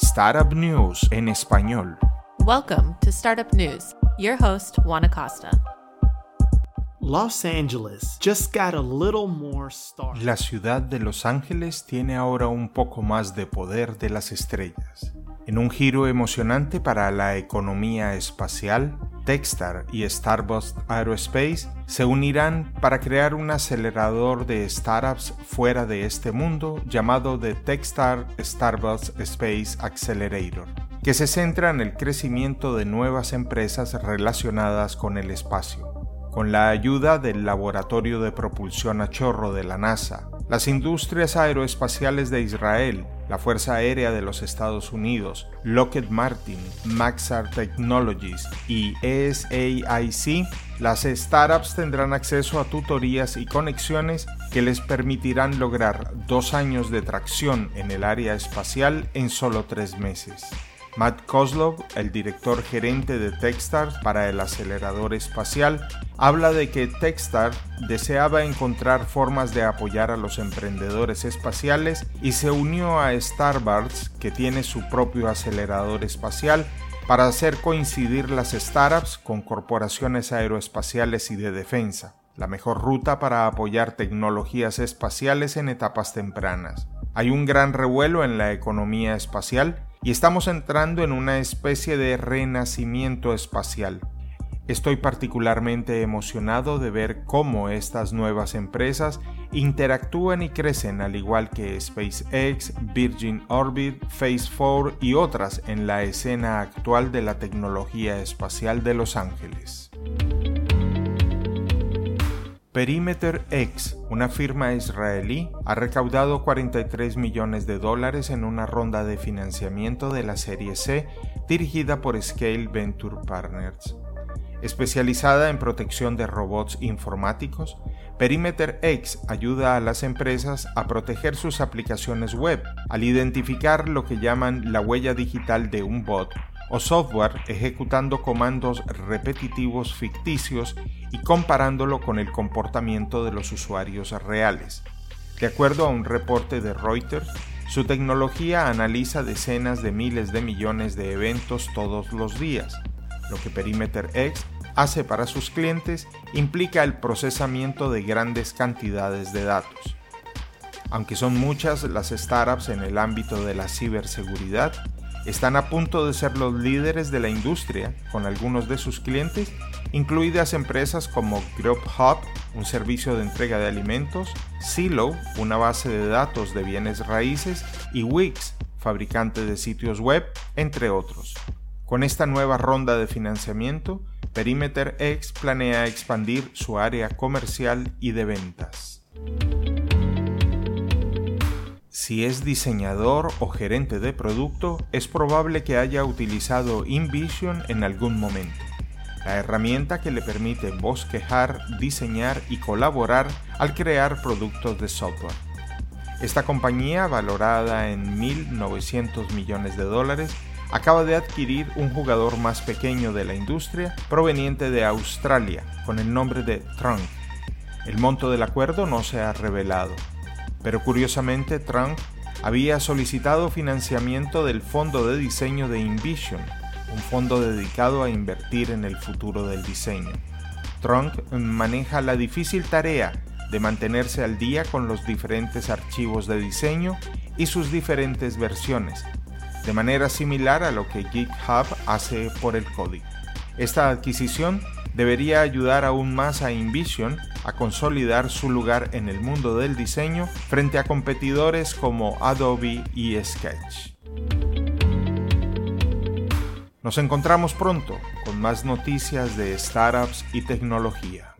Startup News en español. Welcome to Startup News. Your host, Juan Acosta. Los Angeles just got a little more star. La ciudad de Los Ángeles tiene ahora un poco más de poder de las estrellas. En un giro emocionante para la economía espacial, Techstar y Starbucks Aerospace se unirán para crear un acelerador de startups fuera de este mundo llamado The Techstar Starbucks Space Accelerator, que se centra en el crecimiento de nuevas empresas relacionadas con el espacio. Con la ayuda del Laboratorio de Propulsión a Chorro de la NASA, las industrias aeroespaciales de Israel, la Fuerza Aérea de los Estados Unidos, Lockheed Martin, Maxar Technologies y SAIC, las startups tendrán acceso a tutorías y conexiones que les permitirán lograr dos años de tracción en el área espacial en solo tres meses. Matt Kozlov, el director gerente de Techstars para el acelerador espacial, habla de que Techstars deseaba encontrar formas de apoyar a los emprendedores espaciales y se unió a Starbucks, que tiene su propio acelerador espacial, para hacer coincidir las startups con corporaciones aeroespaciales y de defensa, la mejor ruta para apoyar tecnologías espaciales en etapas tempranas. Hay un gran revuelo en la economía espacial y estamos entrando en una especie de renacimiento espacial. Estoy particularmente emocionado de ver cómo estas nuevas empresas interactúan y crecen al igual que SpaceX, Virgin Orbit, Phase 4 y otras en la escena actual de la tecnología espacial de Los Ángeles. Perimeter X, una firma israelí, ha recaudado 43 millones de dólares en una ronda de financiamiento de la serie C dirigida por Scale Venture Partners. Especializada en protección de robots informáticos, Perimeter X ayuda a las empresas a proteger sus aplicaciones web al identificar lo que llaman la huella digital de un bot o software ejecutando comandos repetitivos ficticios y comparándolo con el comportamiento de los usuarios reales. De acuerdo a un reporte de Reuters, su tecnología analiza decenas de miles de millones de eventos todos los días. Lo que Perimeter X hace para sus clientes implica el procesamiento de grandes cantidades de datos. Aunque son muchas las startups en el ámbito de la ciberseguridad, están a punto de ser los líderes de la industria con algunos de sus clientes, incluidas empresas como Grubhub, un servicio de entrega de alimentos, Silo, una base de datos de bienes raíces, y Wix, fabricante de sitios web, entre otros. Con esta nueva ronda de financiamiento, Perimeter X planea expandir su área comercial y de ventas. Si es diseñador o gerente de producto, es probable que haya utilizado InVision en algún momento, la herramienta que le permite bosquejar, diseñar y colaborar al crear productos de software. Esta compañía, valorada en 1.900 millones de dólares, acaba de adquirir un jugador más pequeño de la industria proveniente de Australia, con el nombre de Trunk. El monto del acuerdo no se ha revelado, pero curiosamente Trunk había solicitado financiamiento del Fondo de Diseño de InVision, un fondo dedicado a invertir en el futuro del diseño. Trunk maneja la difícil tarea de mantenerse al día con los diferentes archivos de diseño y sus diferentes versiones, de manera similar a lo que GitHub hace por el código. Esta adquisición debería ayudar aún más a InVision a consolidar su lugar en el mundo del diseño frente a competidores como Adobe y Sketch. Nos encontramos pronto con más noticias de startups y tecnología.